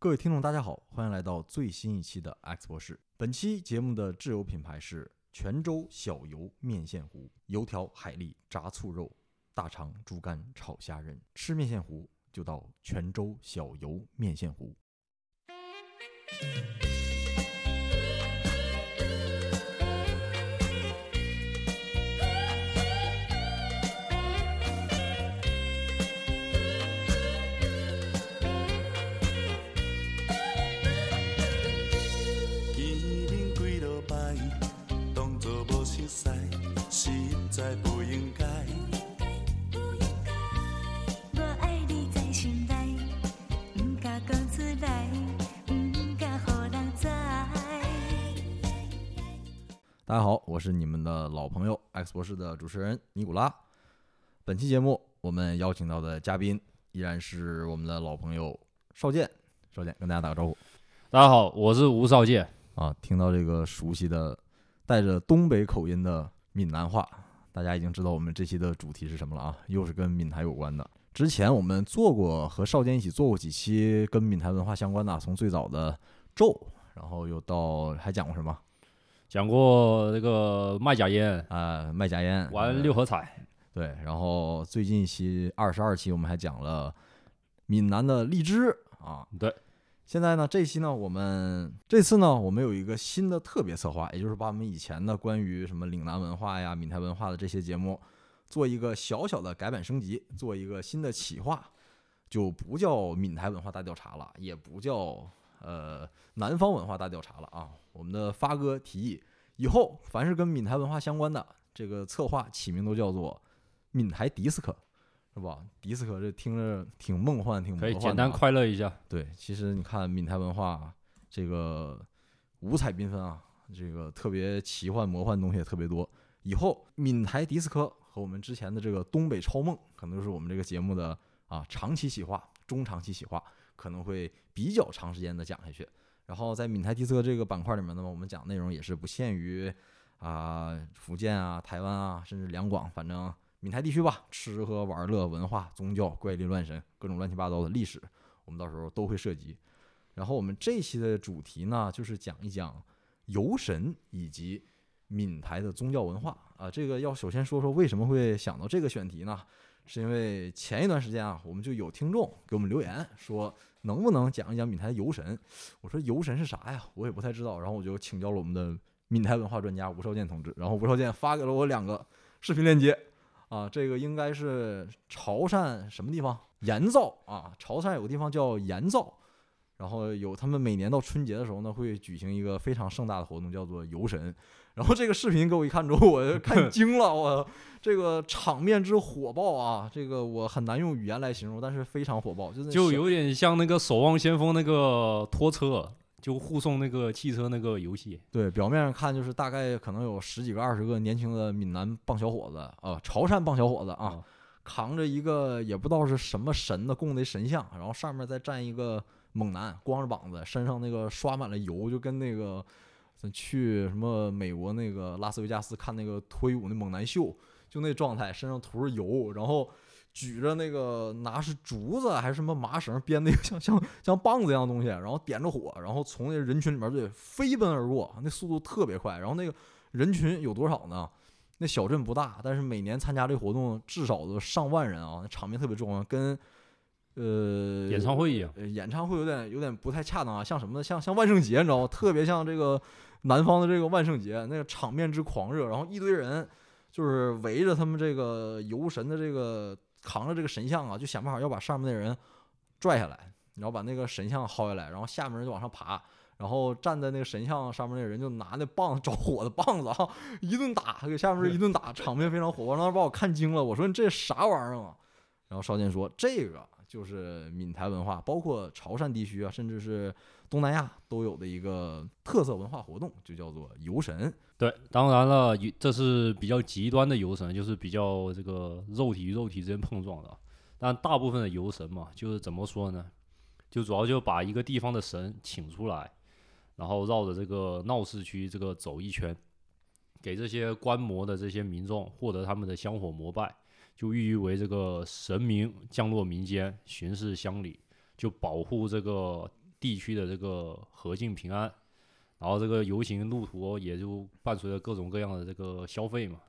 各位听众，大家好，欢迎来到最新一期的 X 博士。本期节目的挚友品牌是泉州小油面线糊，油条、海蛎、炸醋肉、大肠、猪肝炒虾仁。吃面线糊就到泉州小油面线糊。在不应该。不应该我爱你在心内，毋敢讲出来，毋敢互人知。大家好，我是你们的老朋友 X 博士的主持人尼古拉。本期节目我们邀请到的嘉宾依然是我们的老朋友邵健。邵健跟大家打个招呼大家好，我是吴少健。啊！听到这个熟悉的带着东北口音的闽南话，大家已经知道我们这期的主题是什么了啊，又是跟闽台有关的。之前我们做过和少坚一起做过几期跟闽台文化相关的啊，从最早的咒，然后又到还讲过什么讲过那个卖假烟，啊、卖假烟，玩六合彩，对，然后最近一期二十二期我们还讲了闽南的荔枝啊，对。现在呢，这期呢，我们这次呢，我们有一个新的特别策划，也就是把我们以前的关于什么岭南文化呀、闽台文化的这些节目，做一个小小的改版升级，做一个新的企划，就不叫闽台文化大调查了，也不叫呃南方文化大调查了啊。我们的发哥提议，以后凡是跟闽台文化相关的这个策划起名都叫做闽台迪斯科，是吧？迪斯科这听着挺梦幻，挺魔幻简单快乐一下。对，其实你看闽台文化这个五彩缤纷啊，这个特别奇幻魔幻的东西也特别多。以后闽台迪斯科和我们之前的这个东北超梦，可能就是我们这个节目的啊长期企划、中长期企划，可能会比较长时间的讲下去。然后在闽台迪斯科这个板块里面呢，我们讲内容也是不限于啊福建啊、台湾啊，甚至两广，反正闽台地区吧，吃喝玩乐、文化、宗教、怪力乱神，各种乱七八糟的历史，我们到时候都会涉及。然后我们这期的主题呢，就是讲一讲游神以及闽台的宗教文化啊。这个要首先说说为什么会想到这个选题呢？是因为前一段时间啊，我们就有听众给我们留言说，能不能讲一讲闽台游神？我说游神是啥呀？我也不太知道。然后我就请教了我们的闽台文化专家吴少健同志，然后吴少健发给了我两个视频链接。啊，这个应该是潮汕什么地方？盐灶啊，潮汕有个地方叫盐灶，然后有他们每年到春节的时候呢，会举行一个非常盛大的活动，叫做游神。然后这个视频给我一看之后，我就看惊了，我这个场面之火爆啊，这个我很难用语言来形容，但是非常火爆，就是就有点像那个《守望先锋》那个拖车，就护送那个汽车那个游戏。对，表面上看就是大概可能有十几个、二十个年轻的闽南棒小伙子啊，潮汕棒小伙子啊，啊扛着一个也不知道是什么神的供的神像，然后上面再站一个猛男，光着膀子，身上那个刷满了油，就跟那个咱去什么美国那个拉斯维加斯看那个脱衣舞那猛男秀，就那状态，身上涂着油，然后举着那个拿是竹子还是什么麻绳编的一个 像像像棒子一样的东西，然后点着火，然后从那人群里面就飞奔而过，那速度特别快，然后那个人群有多少呢？那小镇不大，但是每年参加这个活动至少都上万人啊，那场面特别壮观，跟呃演唱会一样。呃演唱会有点有点不太恰当啊，像什么呢？像像万圣节，你知道吗？特别像这个南方的这个万圣节，那个场面之狂热，然后一堆人就是围着他们这个游神的这个扛着这个神像啊，就想办法要把上面的人拽下来，然后把那个神像薅下来，然后下面人就往上爬。然后站在那个神像上面那人就拿那棒子着火的棒子啊，一顿打，给下面人一顿打，场面非常火爆，当时把我看惊了。我说你这啥玩意儿啊？然后少健说这个就是闽台文化，包括潮汕地区啊，甚至是东南亚都有的一个特色文化活动，就叫做游神。对，当然了，这是比较极端的游神，就是比较这个肉体与肉体之间碰撞的。但大部分的游神嘛，就是怎么说呢？就主要就把一个地方的神请出来，然后绕着这个闹市区这个走一圈，给这些观摩的这些民众获得他们的香火膜拜，就寓意为这个神明降落民间，巡视乡里，就保护这个地区的这个和敬平安，然后这个游行路途也就伴随着各种各样的这个消费嘛，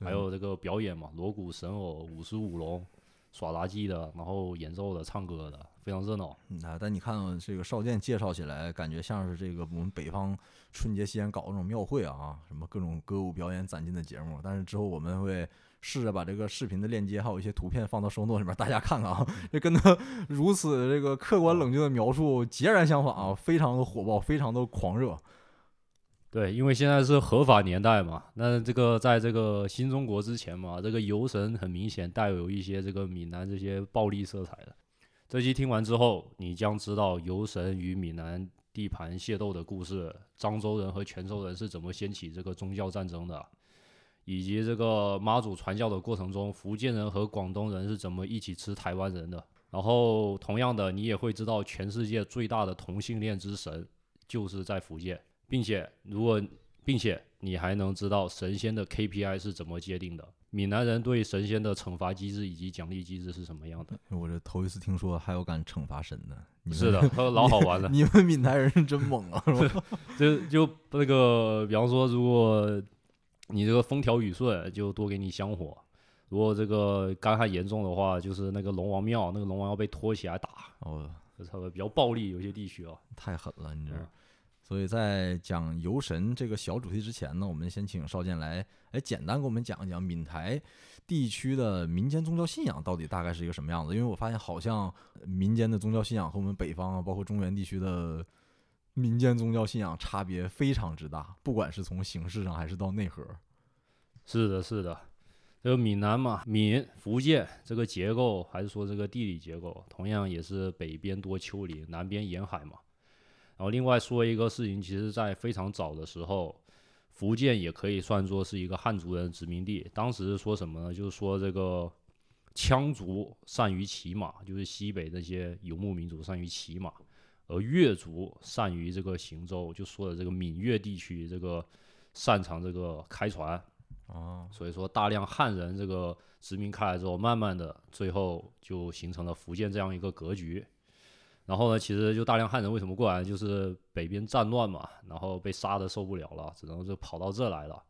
还有这个表演嘛，锣鼓、神偶、舞狮、舞龙、耍杂技的，然后演奏的、唱歌的，非常热闹。嗯啊，但你看这个少剑介绍起来，感觉像是这个我们北方春节期间搞那种庙会啊，什么各种歌舞表演攒劲的节目。但是之后我们会试着把这个视频的链接还有一些图片放到收诺里面，大家看看啊，这跟他如此这个客观冷静的描述截然相反啊，非常的火爆，非常的狂热。对，因为现在是合法年代嘛，那这个在这个新中国之前嘛，这个游神很明显带有一些这个闽南这些暴力色彩的。这期听完之后，你将知道游神与闽南地盘械斗的故事，漳州人和泉州人是怎么掀起这个宗教战争的，以及这个妈祖传教的过程中，福建人和广东人是怎么一起吃台湾人的。然后，同样的，你也会知道全世界最大的同性恋之神就是在福建。并且，如果并且你还能知道神仙的 KPI 是怎么界定的，闽南人对神仙的惩罚机制以及奖励机制是什么样的？我这头一次听说还有敢惩罚神的，是的，他老好玩了。你们闽南人是真猛啊，是吧？就就那个，比方说，如果你这个风调雨顺，就多给你香火；如果这个干旱严重的话，就是那个龙王庙，那个龙王要被拖起来打，哦，这差不多比较暴力，有些地区啊。太狠了，你这。嗯所以在讲游神这个小主题之前呢，我们先请邵建来，哎，简单给我们讲一讲闽台地区的民间宗教信仰到底大概是一个什么样子。因为我发现好像民间的宗教信仰和我们北方啊，包括中原地区的民间宗教信仰差别非常之大，不管是从形式上还是到内核。是的，是的，这个闽南嘛，闽福建这个结构，还是说这个地理结构，同样也是北边多丘陵，南边沿海嘛。然后另外说一个事情，其实在非常早的时候，福建也可以算作是一个汉族人殖民地。当时说什么呢？就是说这个羌族善于骑马，就是西北那些游牧民族善于骑马，而越族善于这个行舟，就说的这个闽粤地区这个擅长这个开船。哦，所以说大量汉人这个殖民开来之后，慢慢的最后就形成了福建这样一个格局。然后呢，其实就大量汉人为什么过来，就是北边战乱嘛，然后被杀的受不了了，只能就跑到这来了。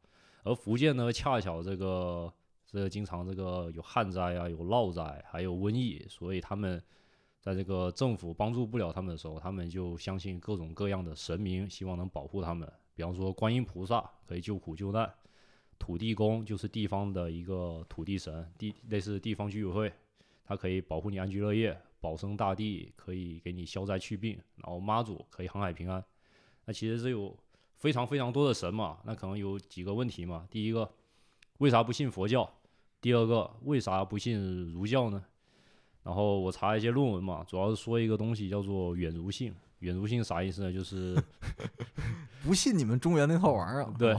而福建呢，恰巧这个这个经常这个有旱灾啊，有涝灾，还有瘟疫，所以他们在这个政府帮助不了他们的时候，他们就相信各种各样的神明，希望能保护他们。比方说观音菩萨可以救苦救难，土地公就是地方的一个土地神，地类似地方居委会，它可以保护你安居乐业。保生大帝可以给你消灾去病，然后妈祖可以航海平安。那其实是有非常非常多的神嘛，那可能有几个问题嘛。第一个，为啥不信佛教？第二个，为啥不信儒教呢？然后我查一些论文嘛，主要是说一个东西叫做远儒性。远儒性啥意思呢？就是不信你们中原那套玩意儿啊？对，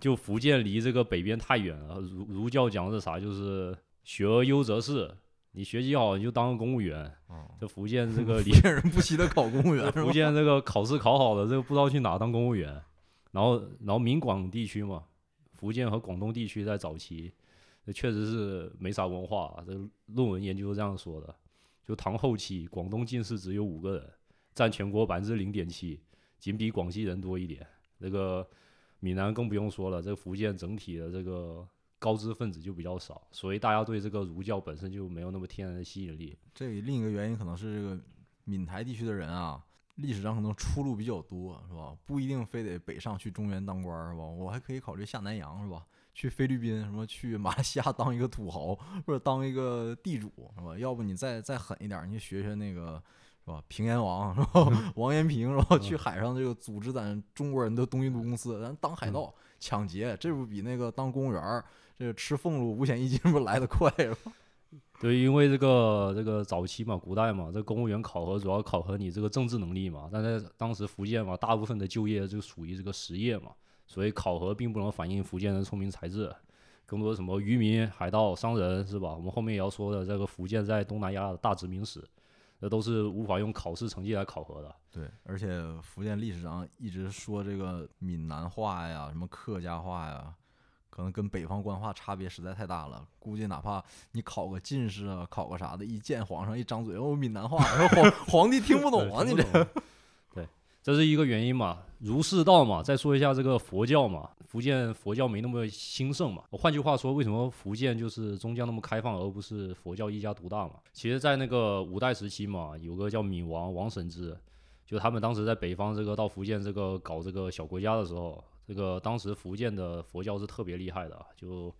就福建离这个北边太远了。儒儒教讲的是啥？就是学而优则仕。你学习好，你就当个公务员。这福建这个 离福建人不惜的考公务员，福建这个考试考好了，这个不知道去哪当公务员。然后，然后闽广地区嘛，福建和广东地区在早期，这确实是没啥文化、啊。这论文研究是这样说的：就唐后期，广东进士只有五个人，占全国百分之零点七，仅比广西人多一点。这个闽南更不用说了，这个福建整体的这个高知分子就比较少，所以大家对这个儒教本身就没有那么天然的吸引力。这另一个原因可能是这个闽台地区的人啊，历史上可能出路比较多，是吧？不一定非得北上去中原当官，是吧？我还可以考虑下南洋，是吧？去菲律宾，什么去马来西亚当一个土豪，或者当一个地主，是吧？要不你再再狠一点儿，你学学那个。是吧？平原王是吧？王延平是吧？去海上这个组织咱中国人的东印度公司，咱当海盗抢劫，这不比那个当公务员儿这个吃俸禄五险一金不来得快吗？对，因为这个这个早期嘛，古代嘛，这公务员考核主要考核你这个政治能力嘛。但在当时福建嘛，大部分的就业就属于这个实业嘛，所以考核并不能反映福建人聪明才智，更多什么渔民、海盗、商人是吧？我们后面也要说的这个福建在东南亚的大殖民史，这都是无法用考试成绩来考核的。对，而且福建历史上一直说这个闽南话呀，什么客家话呀，可能跟北方官话差别实在太大了。估计哪怕你考个进士啊，考个啥的，一见皇上一张嘴，哦，闽南话，然后皇皇帝听不懂啊，你这对这是一个原因嘛，儒释道嘛。再说一下这个佛教嘛，福建佛教没那么兴盛嘛。换句话说，为什么福建就是宗教那么开放，而不是佛教一家独大嘛？其实，在那个五代时期嘛，有个叫闽王王审知，就他们当时在北方这个到福建这个搞这个小国家的时候，这个当时福建的佛教是特别厉害的，就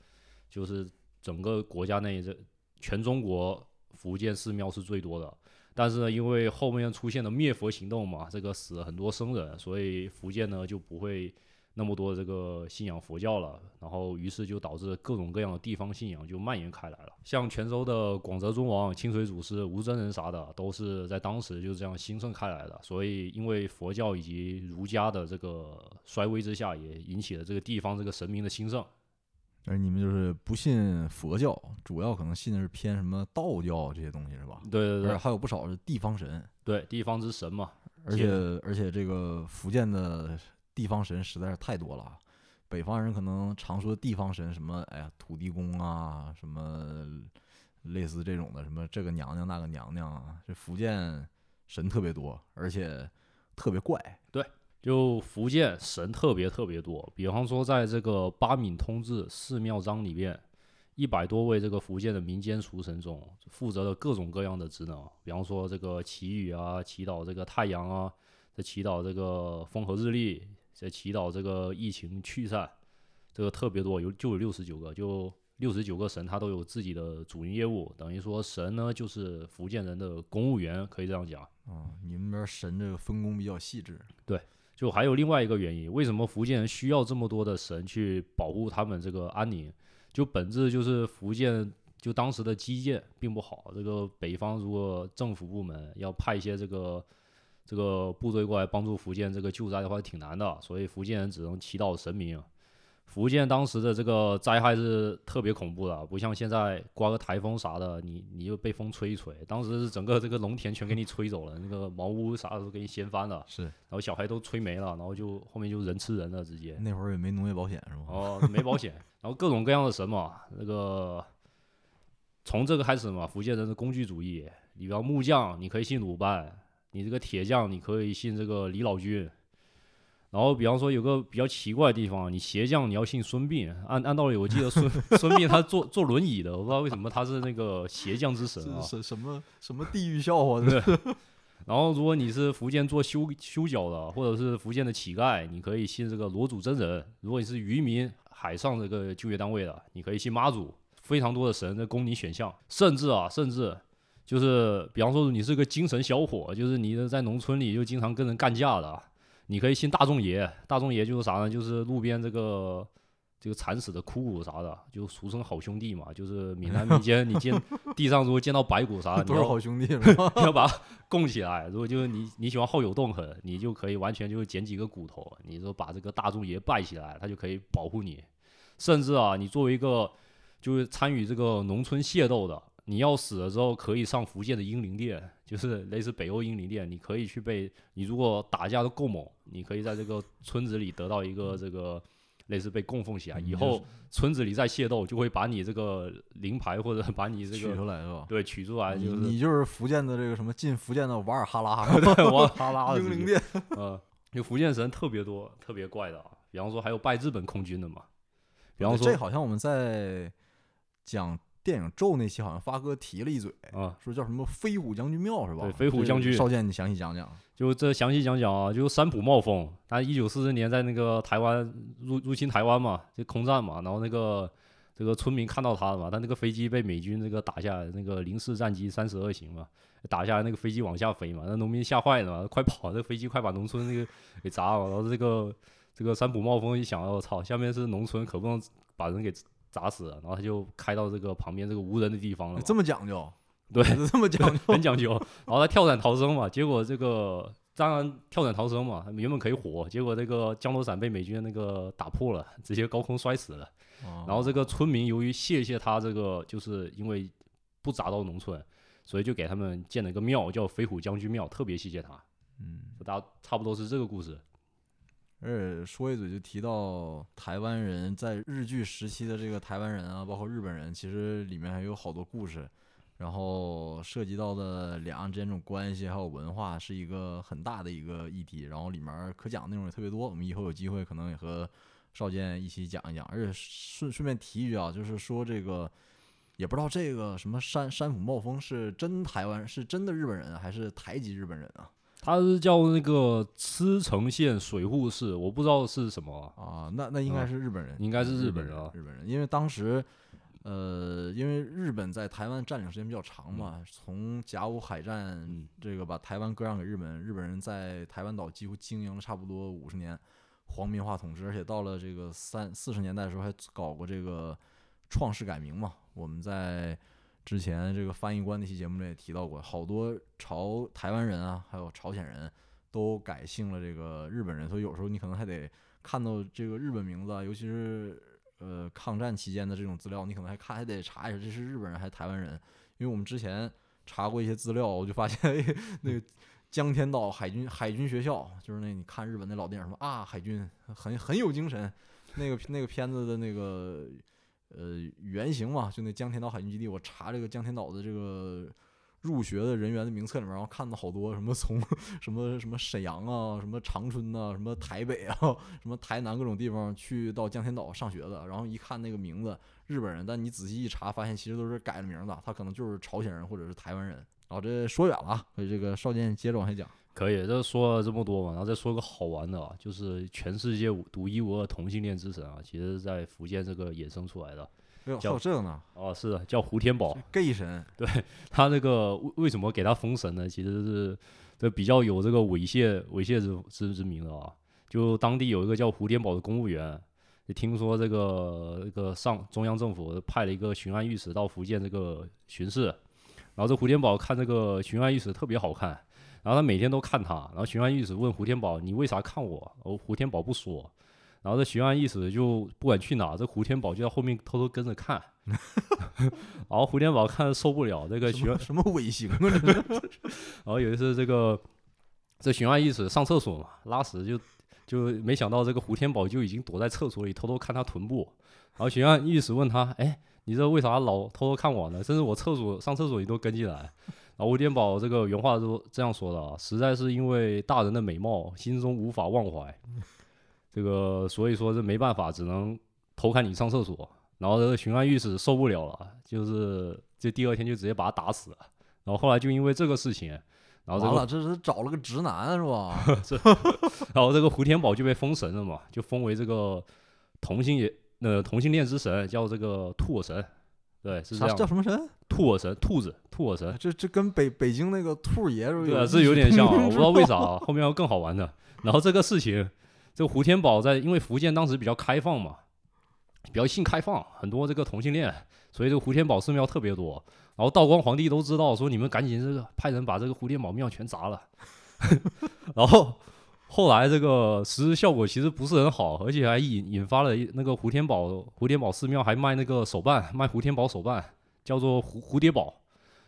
就是整个国家内这全中国福建寺庙是最多的。但是呢，因为后面出现了灭佛行动嘛，这个死了很多僧人，所以福建呢就不会那么多这个信仰佛教了。然后于是就导致各种各样的地方信仰就蔓延开来了。像泉州的广泽尊王、清水祖师、吴真人啥的，都是在当时就这样兴盛开来的。所以因为佛教以及儒家的这个衰微之下，也引起了这个地方这个神明的兴盛。而你们就是不信佛教，主要可能信的是偏什么道教这些东西是吧？对对对还有不少是地方神，对，地方之神嘛。而且而且这个福建的地方神实在是太多了。北方人可能常说地方神什么，哎呀，土地公啊，什么类似这种的，什么这个娘娘那个娘娘啊，这福建神特别多，而且特别怪。对就福建神特别特别多，比方说在这个《八闽通志寺庙章》里面，一百多位这个福建的民间厨神中，负责了各种各样的职能，比方说这个祈雨啊，祈祷这个太阳啊，在祈祷这个风和日丽，在祈祷这个疫情去散，这个特别多，有就有六十九个，就六十九个神，他都有自己的主营业务，等于说神呢就是福建人的公务员，可以这样讲。啊、你们那边神这个分工比较细致，对就还有另外一个原因，为什么福建人需要这么多的神去保护他们这个安宁？就本质就是福建就当时的基建并不好，这个北方如果政府部门要派一些这个这个部队过来帮助福建这个救灾的话，挺难的，所以福建人只能祈祷神明。福建当时的这个灾害是特别恐怖的，不像现在刮个台风啥的，你你就被风吹一吹。当时是整个这个农田全给你吹走了，那个茅屋啥的都给你掀翻了。是然后小孩都吹没了，然后就后面就人吃人了，直接。那会儿也没农业保险是吗？哦，没保险，然后各种各样的神嘛，那个从这个开始嘛，福建人的工具主义，你比方木匠，你可以信鲁班；你这个铁匠，你可以信这个李老君。然后，比方说有个比较奇怪的地方，你鞋匠你要信孙膑，按按道理我记得孙 孙膑他坐坐轮椅的，我不知道为什么他是那个鞋匠之神啊。什什么什么地狱笑话？对然后，如果你是福建做修修脚的，或者是福建的乞丐，你可以信这个罗祖真人；如果你是渔民、海上这个就业单位的，你可以信妈祖。非常多的神在供你选项，甚至啊，甚至就是比方说你是个精神小伙，就是你在农村里就经常跟人干架的，你可以信大众爷。大众爷就是啥呢？就是路边这个这个惨死的枯骨啥的，就俗称好兄弟嘛。就是闽南民间，你见地上如果见到白骨啥的，都是好兄弟是吧？要把它供起来。如果就是你你喜欢好友洞狠，你就可以完全就是捡几个骨头，你说把这个大众爷拜起来，他就可以保护你。甚至啊，你作为一个就是参与这个农村械斗的，你要死了之后可以上福建的英灵殿，就是类似北欧英灵殿，你可以去被你如果打架的够猛，你可以在这个村子里得到一个这个。类似被供奉起来，以后村子里再械斗，就会把你这个灵牌或者把你这取个出来是吧？对取出来，你就是你就是福建的这个什么进福建的瓦尔哈拉，对，我哈拉的英灵殿。呃，就福建神特别多，特别怪的啊。比方说还有拜日本空军的嘛，比方说这好像我们在讲电影《咒》那期，好像发哥提了一嘴，啊，说叫什么飞虎将军庙是吧？对飞虎将军少剑，你详细讲讲。就这详细讲讲啊，就三浦茂峰，他一九四四年在那个台湾入入侵台湾嘛，就空战嘛，然后那个这个村民看到他了嘛，他那个飞机被美军这个打下来，那个零式战机三十二型嘛，打下来那个飞机往下飞嘛，那农民吓坏了嘛，快跑，这飞机快把农村那个给砸了，然后这个这个三浦茂峰一想，我操，下面是农村，可不能把人给砸死了，然后他就开到这个旁边这个无人的地方了，这么讲究，对这么讲究。很讲究。然后他跳伞逃生嘛，结果这个当然跳伞逃生嘛，他原本可以活，结果这个降落伞被美军那个打破了，直接高空摔死了。然后这个村民由于谢谢他这个，就是因为不砸到农村，所以就给他们建了一个庙，叫飞虎将军庙，特别谢谢他。嗯，大家差不多是这个故事。而且说一嘴就提到台湾人在日据时期的这个台湾人啊，包括日本人，其实里面还有好多故事。然后涉及到的两岸之间这种关系还有文化是一个很大的一个议题，然后里面可讲的内容也特别多。我们以后有机会可能也和少剑一起讲一讲，而且顺顺便提一句啊，就是说这个也不知道这个什么山山浦茂丰是真台湾是真的日本人还是台籍日本人啊？他是叫那个茨城县水户市，我不知道是什么啊、啊，那那应该啊是日本人，应该是日日本人啊日本人，因为当时，呃，因为日本在台湾占领时间比较长嘛，从甲午海战嗯这个把台湾割让给日本，日本人在台湾岛几乎经营了差不多五十年，皇民化统治，而且到了这个三四十年代的时候还搞过这个创世改名嘛，我们在。之前这个翻译官那期节目里也提到过，好多朝台湾人啊，还有朝鲜人都改姓了这个日本人，所以有时候你可能还得看到这个日本名字啊，尤其是呃抗战期间的这种资料，你可能还看还得查一下这是日本人还是台湾人，因为我们之前查过一些资料，我就发现哎那个江天岛海军海军学校，就是那你看日本那老电影什么啊海军很很有精神，那个那个片子的那个呃原型嘛，就那江天岛海军基地，我查这个江天岛的这个。入学的人员的名册里面，然后看到好多什么从什么什么沈阳啊，什么长春呐、什么台北啊，什么台南各种地方去到江天岛上学的，然后一看那个名字日本人，但你仔细一查，发现其实都是改了名的，他可能就是朝鲜人或者是台湾人。然后这说远了啊，所以这个少剑接着往下讲。可以，这说了这么多嘛，然后再说个好玩的啊，就是全世界独一无二同性恋之神啊，其实是在福建这个衍生出来的。哎呦，还叫有这个呢哦，是的，叫胡天宝。，gay 神对他那个为为什么给他封神呢？其实是这比较有这个猥亵猥亵之之之名的啊。就当地有一个叫胡天宝的公务员，也听说这个这个上中央政府派了一个巡按御史到福建这个巡视，然后这胡天宝看这个巡按御史特别好看，然后他每天都看他，然后巡按御史问胡天宝你为啥看我？哦，胡天宝不说。然后这巡按御史就不管去哪，这胡天宝就在后面偷偷跟着看，然后胡天宝看着受不了，这个巡什么什么尾行啊？然后有一次这个这巡按御史上厕所嘛，拉屎就就没想到这个胡天宝就已经躲在厕所里偷偷看他臀部，然后巡按御史问他，哎，你这为啥老偷偷看我呢？甚至我厕所上厕所你都跟进来。然后胡天宝这个原话都这样说的啊，实在是因为大人的美貌，心中无法忘怀，这个所以说这没办法，只能偷看你上厕所。然后这个巡案御史受不了了，就是这第二天就直接把他打死了。然后后来就因为这个事情，然后这个完了，这是找了个直男是吧？然后这个胡天宝就被封神了嘛，就封为这个同性也呃同性恋之神，叫这个兔耳神。对，是这样。叫什么神？兔耳神，兔子，兔耳神。这这跟北北京那个兔爷是不对啊，异是有点像啊，我不知道为啥啊，后面要更好玩的。然后这个事情，这个胡天宝在因为福建当时比较开放嘛，比较性开放，很多这个同性恋，所以这个胡天宝寺庙特别多。然后道光皇帝都知道，说你们赶紧这个派人把这个胡天宝庙全砸了。然后后来这个实施效果其实不是很好，而且还引引发了那个胡天宝胡天宝寺庙还卖那个手办，卖胡天宝手办，叫做蝴蝴蝶宝。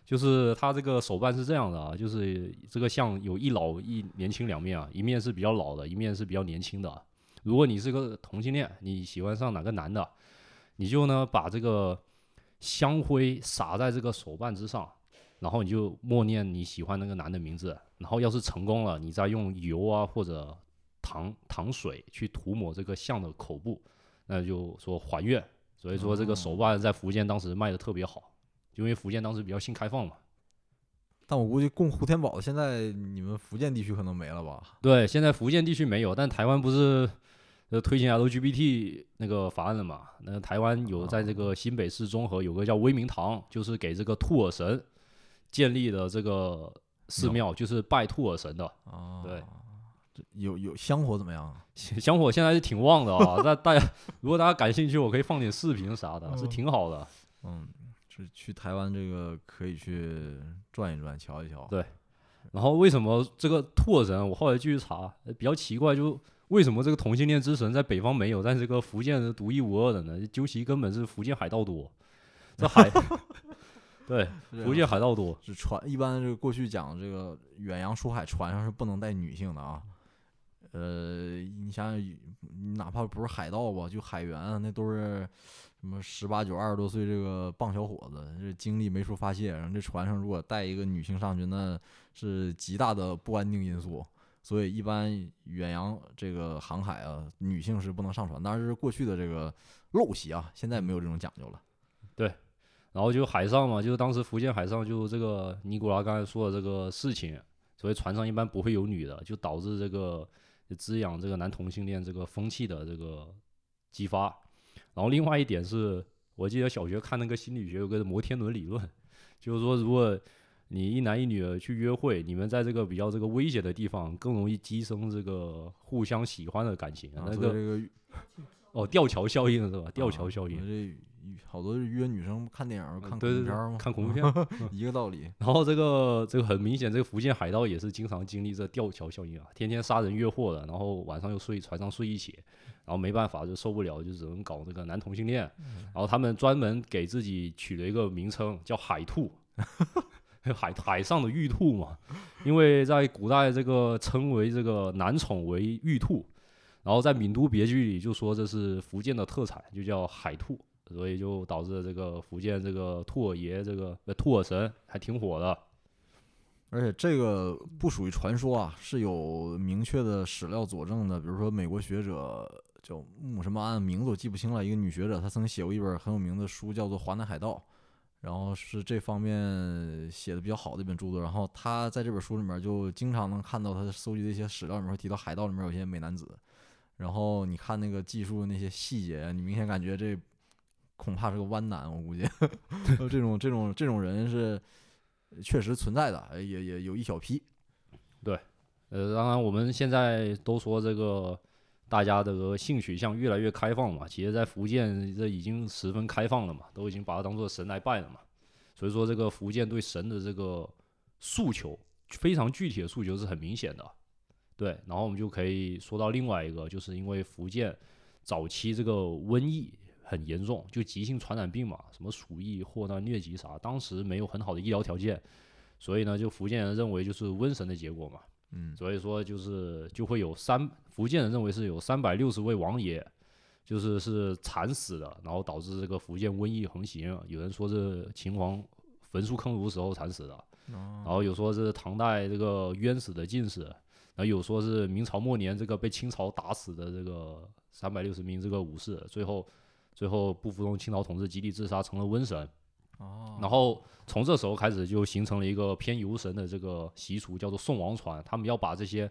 就是他这个手办是这样的啊，就是这个像有一老一年轻两面啊，一面是比较老的，一面是比较年轻的。如果你是个同性恋，你喜欢上哪个男的，你就呢把这个香灰撒在这个手办之上，然后你就默念你喜欢那个男的名字，然后要是成功了，你再用油啊或者糖糖水去涂抹这个像的口部，那就说还愿。所以说这个手办在福建当时卖的特别好。因为福建当时比较新开放嘛。但我估计供胡天宝现在你们福建地区可能没了吧？对，现在福建地区没有，但台湾不是呃推行 LGBT 那个法案了嘛？那台湾有在这个新北市中和有个叫威明堂，就是给这个兔耳神建立的这个寺庙，就是拜兔耳神的。啊，对，有有香火怎么样啊？香火现在是挺旺的啊，那大家如果大家感兴趣，我可以放点视频啥的，是挺好的。嗯，是去台湾这个可以去转一转，瞧一瞧。对然后为什么这个兔耳神？我后来继续查，呃比较奇怪，就为什么这个同性恋之神在北方没有，但这个福建是独一无二的呢？究其根本是福建海盗多，这海 对福建海盗多，是船，一般这个过去讲这个远洋出海，船上是不能带女性的啊。呃，你想想，哪怕不是海盗吧，就海员啊，那都是什么十八九、二十多岁这个棒小伙子，这精力没处发泄。然后这船上如果带一个女性上去，那是极大的不安定因素。所以一般远洋这个航海啊，女性是不能上船。当然这是过去的这个陋习啊，现在没有这种讲究了。对然后就海上嘛，就是当时福建海上就这个尼古拉刚才说的这个事情，所以船上一般不会有女的，就导致这个滋养这个男同性恋这个风气的这个激发。然后另外一点是，我记得小学看那个心理学有个摩天轮理论，就是说如果你一男一女的去约会，你们在这个比较这个危险的地方，更容易激生这个互相喜欢的感情。啊，那个这个 哦，吊桥效应是吧？吊桥啊效应。这好多是约女生看电影、看恐对对对怖片吗？看恐怖片，一个道理。然后这个这个很明显，这个福建海盗也是经常经历这吊桥效应啊，天天杀人越货的，然后晚上又睡船上睡一起，然后没办法就受不了，就只能搞这个男同性恋。然后他们专门给自己取了一个名称叫海兔，海海上的玉兔嘛，因为在古代这个称为这个男宠为玉兔，然后在闽都别剧里就说这是福建的特产，就叫海兔。所以就导致这个福建这个兔儿爷这个兔儿神还挺火的。而且这个不属于传说啊，是有明确的史料佐证的。比如说，美国学者叫穆什么安，名字我记不清了，一个女学者，她曾经写过一本很有名的书，叫做《华南海盗》，然后是这方面写的比较好的一本著作。然后他在这本书里面就经常能看到他搜集的一些史料里面会提到海盗里面有些美男子。然后你看那个技术那些细节，你明显感觉这恐怕是个弯男，我估计 这种这种这种人是确实存在的，也也有一小批。对呃，当然我们现在都说这个大家这个性取向越来越开放嘛，其实在福建这已经十分开放了嘛，都已经把它当做神来拜了嘛。所以说这个福建对神的这个诉求非常具体的诉求是很明显的。对，然后我们就可以说到另外一个，就是因为福建早期这个瘟疫很严重，就急性传染病嘛，什么鼠疫、霍乱、疟疾啥，当时没有很好的医疗条件，所以呢，就福建人认为就是瘟神的结果嘛。嗯，所以说就是就会有三福建人认为是有三百六十位王爷，就是是惨死的，然后导致这个福建瘟疫横行。有人说是秦皇焚书坑儒时候惨死的，然后有说是唐代这个冤死的进士，然后有说是明朝末年这个被清朝打死的这个三百六十名这个武士，最后最后不服从清朝统治，集体自杀成了瘟神。哦，然后从这时候开始就形成了一个偏游神的这个习俗，叫做送王船。他们要把这些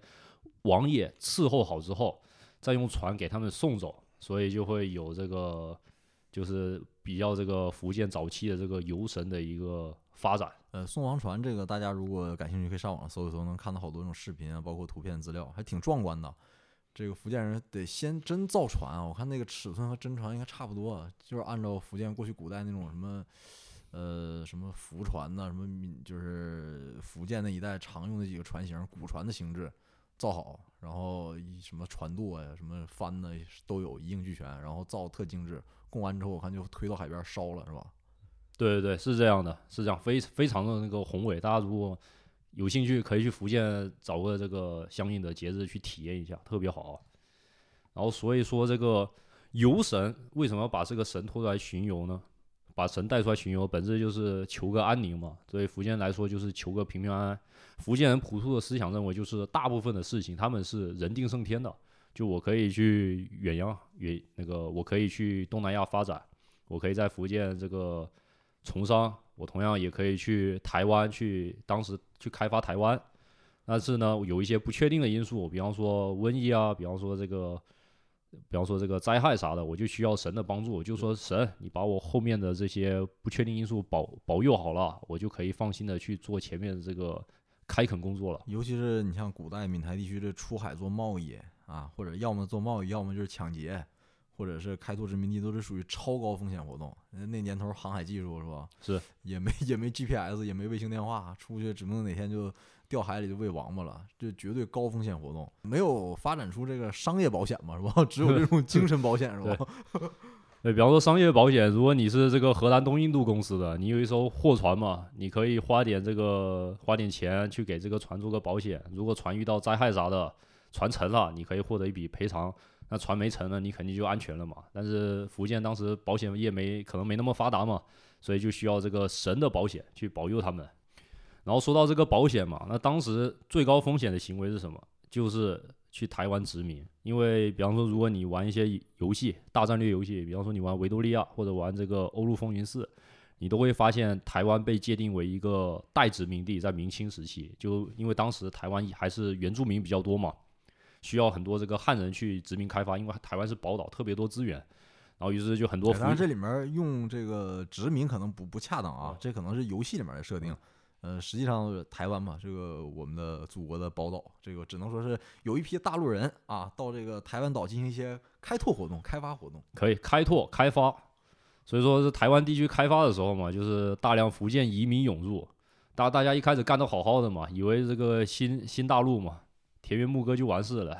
王爷伺候好之后，再用船给他们送走，所以就会有这个就是比较这个福建早期的这个游神的一个发展。呃，宋王船这个大家如果感兴趣，可以上网搜一搜，能看到好多这种视频啊，包括图片资料，还挺壮观的。这个福建人得先真造船啊，我看那个尺寸和真船应该差不多，就是按照福建过去古代那种什么。呃，什么福船呐、什么闽就是福建那一带常用的几个船型，古船的形制造好，然后一什么船舵呀、什么帆呢都有一应俱全，然后造特精致，供完之后我看就推到海边烧了，是吧？对对对，是这样的，是这样，非非常的那个宏伟。大家如果有兴趣，可以去福建找个这个相应的节日去体验一下，特别好。然后所以说这个游神为什么要把这个神拖出来巡游呢？把神带出来巡游，本质就是求个安宁嘛。对福建人来说，就是求个平平安安。福建人朴素的思想认为，就是大部分的事情他们是人定胜天的。就我可以去远洋远那个，我可以去东南亚发展，我可以在福建这个从商，我同样也可以去台湾去当时去开发台湾。但是呢，有一些不确定的因素，比方说瘟疫啊，比方说这个。比方说这个灾害啥的，我就需要神的帮助。我就说神，你把我后面的这些不确定因素保保佑好了，我就可以放心的去做前面的这个开垦工作了。尤其是你像古代闽台地区这出海做贸易啊，或者要么做贸易，要么就是抢劫，或者是开拓殖民地，都是属于超高风险活动。那年头航海技术是吧？是，也没也没 GPS，也没卫星电话，出去指不定哪天就掉海里就喂王八了，这绝对高风险活动。没有发展出这个商业保险嘛，是吧？只有这种精神保险是吧？对，比方说商业保险，如果你是这个荷兰东印度公司的，你有一艘货船嘛，你可以花点这个花点钱去给这个船做个保险。如果船遇到灾害啥的，船沉了，你可以获得一笔赔偿；那船没沉了，你肯定就安全了嘛。但是福建当时保险业没可能没那么发达嘛，所以就需要这个神的保险去保佑他们。然后说到这个保险嘛，那当时最高风险的行为是什么？就是去台湾殖民。因为比方说，如果你玩一些游戏，大战略游戏，比方说你玩维多利亚或者玩这个欧陆风云四，你都会发现台湾被界定为一个待殖民地，在明清时期，就因为当时台湾还是原住民比较多嘛，需要很多这个汉人去殖民开发，因为台湾是宝岛，特别多资源。然后于是就很多当然，这里面用这个殖民可能不不恰当啊，这可能是游戏里面的设定。呃，实际上台湾嘛，这个我们的祖国的宝岛，这个只能说是有一批大陆人啊，到这个台湾岛进行一些开拓活动、开发活动。可以开拓开发，所以说是台湾地区开发的时候嘛，就是大量福建移民涌入，大大家一开始干得好好的嘛，以为这个新新大陆嘛，田园牧歌就完事了。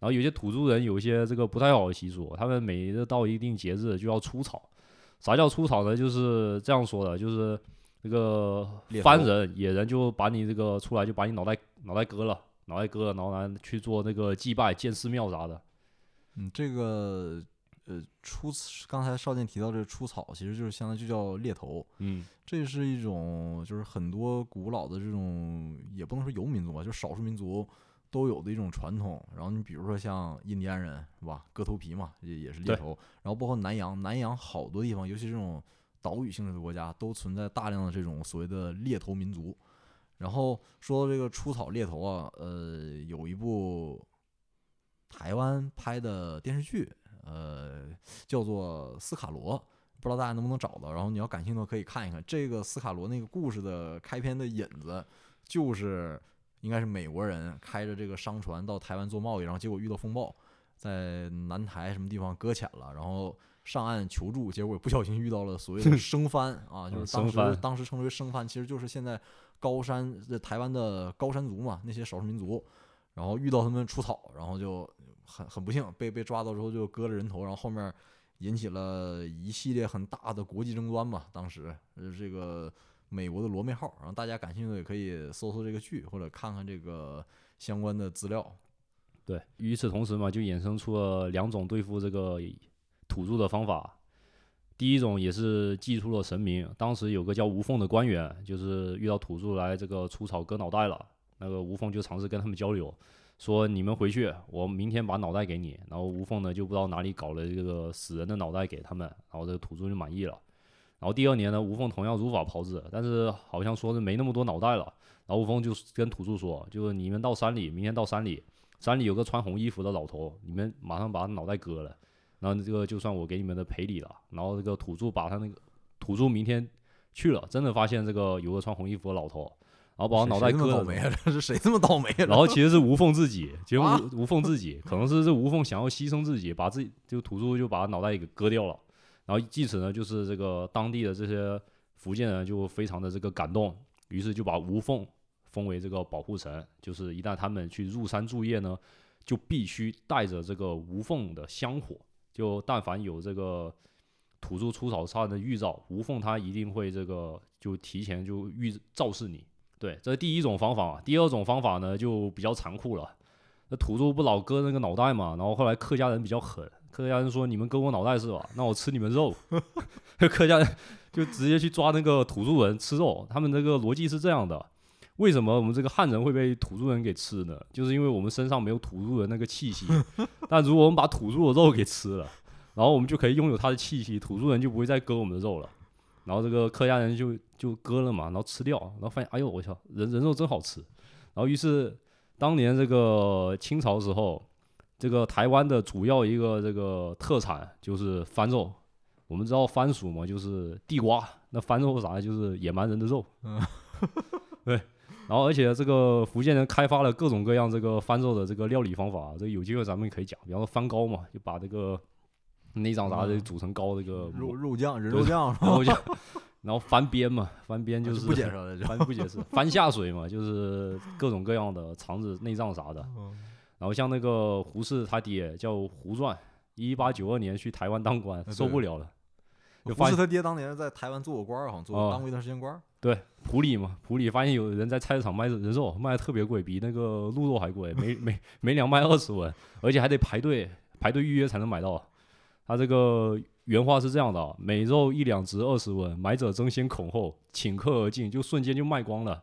然后有些土著人有一些这个不太好的习俗，他们每到一定节日就要出草。啥叫出草呢？就是这样说的，就是这个猎番人野人就把你这个出来就把你脑袋脑袋割了，脑袋割了，然后呢去做那个祭拜、建寺庙啥的。嗯，这个呃出刚才少剑提到这个出草，其实就是相当于就叫猎头。嗯，这是一种就是很多古老的这种，也不能说游民族吧，就少数民族都有的一种传统。然后你比如说像印第安人是吧，割头皮嘛，也也是猎头。然后包括南洋，南洋好多地方，尤其这种岛屿性质的国家，都存在大量的这种所谓的猎头民族。然后说到这个出草猎头啊，呃，有一部台湾拍的电视剧，呃，叫做《斯卡罗》，不知道大家能不能找到。然后你要感兴趣的可以看一看这个斯卡罗那个故事的开篇的引子，就是应该是美国人开着这个商船到台湾做贸易，然后结果遇到风暴，在南台什么地方搁浅了，然后上岸求助，结果不小心遇到了所谓的生番啊，就是当时当时称之为生番，其实就是现在高山呃台湾的高山族嘛，那些少数民族，然后遇到他们出草，然后就很很不幸被被抓到之后就割了人头，然后后面引起了一系列很大的国际争端嘛。当时呃这个美国的罗妹号，然后大家感兴趣的也可以搜搜这个剧或者看看这个相关的资料。对，与此同时嘛，就衍生出了两种对付这个土著的方法。第一种也是祭出了神明，当时有个叫吴凤的官员，就是遇到土著来这个除草割脑袋了，那个吴凤就尝试跟他们交流，说你们回去，我明天把脑袋给你。然后吴凤呢就不知道哪里搞了这个死人的脑袋给他们，然后这个土著就满意了。然后第二年呢，吴凤同样如法炮制，但是好像说是没那么多脑袋了。然后吴凤就跟土著说，就是你们到山里，明天到山里，山里有个穿红衣服的老头，你们马上把他脑袋割了，然后这个就算我给你们的赔礼了。然后这个土著把他那个土著明天去了，真的发现这个有个穿红衣服的老头，然后把他脑袋谁这么割了。倒霉啊！这是谁这么倒霉啊？然后其实是无缝自己，其实啊无缝自己可能是这无缝想要牺牲自己，把自己就土著就把脑袋给割掉了。然后继此呢，就是这个当地的这些福建人就非常的这个感动，于是就把无缝封为这个保护神，就是一旦他们去入山筑业呢，就必须带着这个无缝的香火，就但凡有这个土著出草上的预兆，无缝他一定会这个就提前就预昭示你。对，这是第一种方法。第二种方法呢，就比较残酷了。那土著不老割那个脑袋嘛，然后后来客家人比较狠，客家人说你们割我脑袋是吧？那我吃你们肉。客家人就直接去抓那个土著人吃肉。他们这个逻辑是这样的：为什么我们这个汉人会被土著人给吃呢？就是因为我们身上没有土著的那个气息。但如果我们把土著的肉给吃了，然后我们就可以拥有他的气息，土著人就不会再割我们的肉了。然后这个客家人就就割了嘛，然后吃掉，然后发现哎呦我操，人人肉真好吃。然后于是当年这个清朝时候，这个台湾的主要一个这个特产就是番肉。我们知道番薯嘛，就是地瓜，那番肉啥就是野蛮人的肉。嗯，对。然后而且这个福建人开发了各种各样这个翻肉的这个料理方法，这个有机会咱们可以讲，比方说翻糕嘛，就把这个内脏啥的嗯煮成糕，这个肉肉酱、人肉酱是吧？然后就然后翻边嘛，翻边就是不解释了，就翻不解释，翻下水嘛，就是各种各样的肠子、内脏啥的。嗯然后像那个胡适他爹叫胡传，一八九二年去台湾当官，受不了了，就胡发现适他爹当年在台湾做过官儿，好像做当过一段时间官儿。对，普里嘛，普里发现有人在菜市场卖人肉，卖的特别贵，比那个鹿肉还贵，每每每两卖二十文，而且还得排队排队预约才能买到。他这个原话是这样的啊：每肉一两值二十文，买者争先恐后，顷刻而尽，就瞬间就卖光了。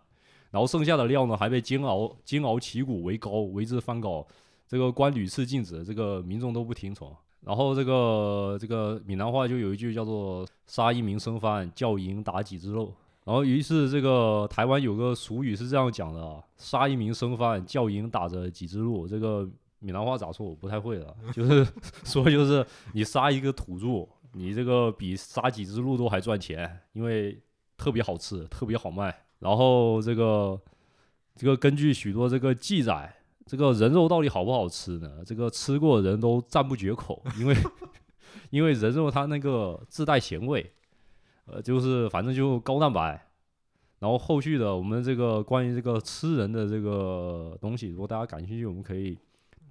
然后剩下的料呢，还被煎熬煎熬旗鼓为膏，为之翻高。这个官屡次禁止，这个民众都不听从。然后这个这个闽南话就有一句叫做“杀一名生番，叫赢打几只肉”。然后于是这个台湾有个俗语是这样讲的：“杀一名生番，叫赢打着几只鹿。”这个闽南话咋说？我不太会了，就是说就是你杀一个土著，你这个比杀几只鹿都还赚钱，因为特别好吃，特别好卖。然后这个这个根据许多这个记载。这个人肉到底好不好吃呢？这个吃过人都赞不绝口，因为 因为人肉它那个自带咸味，呃，就是反正就高蛋白。然后后续的我们这个关于这个吃人的这个东西，如果大家感兴趣，我们可以